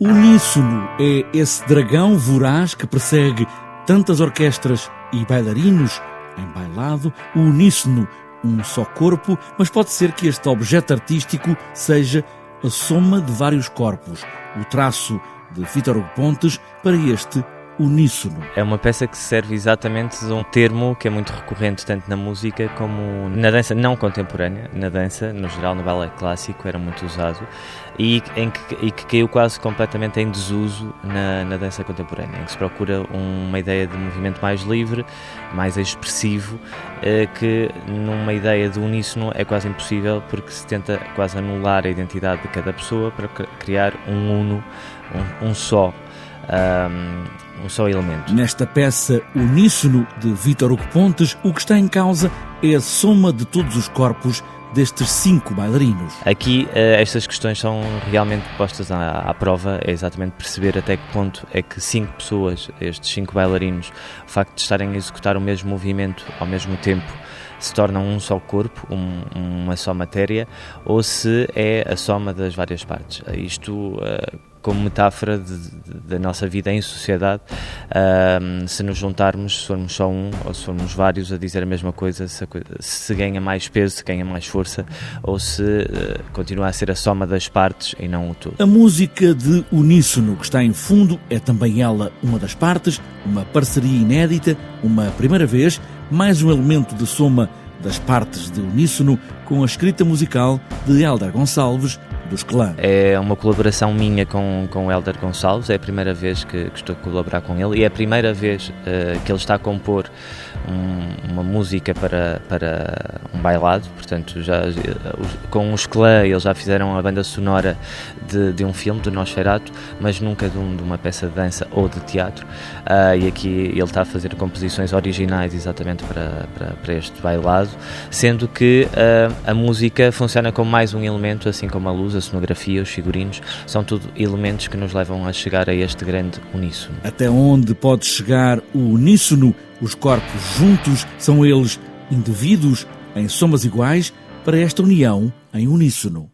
Uníssono é esse dragão voraz que persegue tantas orquestras e bailarinos em bailado. O uníssono, um só corpo, mas pode ser que este objeto artístico seja a soma de vários corpos. O traço de Vítor Pontes para este uníssono. É uma peça que serve exatamente de um termo que é muito recorrente tanto na música como na dança não contemporânea, na dança, no geral no balé clássico era muito usado e, em que, e que caiu quase completamente em desuso na, na dança contemporânea, em que se procura uma ideia de movimento mais livre, mais expressivo, eh, que numa ideia de uníssono é quase impossível porque se tenta quase anular a identidade de cada pessoa para criar um uno, um, um só um, um só elemento. Nesta peça uníssono de Vítor Hugo Pontes, o que está em causa é a soma de todos os corpos destes cinco bailarinos. Aqui uh, estas questões são realmente postas à, à, prova, é exatamente perceber até que ponto é que cinco pessoas, estes cinco bailarinos, o facto de estarem a executar o mesmo movimento ao mesmo tempo, se tornam um só corpo, um, uma só matéria, ou se é a soma das várias partes. Isto uh, como metáfora da nossa vida em sociedade, se nos juntarmos, se formos só um ou se formos vários a dizer a mesma coisa, se, se ganha mais peso, se ganha mais força, ou se uh, continua a ser a soma das partes e não o todo. A música de uníssono que está em fundo é também ela uma das partes, uma parceria inédita, uma primeira vez, mais um elemento de soma das partes de uníssono com a escrita musical de Helder Gonçalves, dos clãs. É uma colaboração minha com, com o Helder Gonçalves, é a primeira vez que, que estou a colaborar com ele e é a primeira vez uh, que ele está a compor um, uma música para, para um bailado, portanto, já, com os clã eles já fizeram a banda sonora de, de um filme, do Nosferatu, mas nunca de, um, de, uma peça de dança ou de teatro, uh, e aqui ele está a fazer composições originais exatamente para, para, para este bailado, sendo que uh, a música funciona como mais um elemento, assim como a luz, a cenografia, os figurinos, são tudo elementos que nos levam a chegar a este grande uníssono. Até onde pode chegar o uníssono os corpos juntos são eles indivíduos em somas iguais para esta união em uníssono.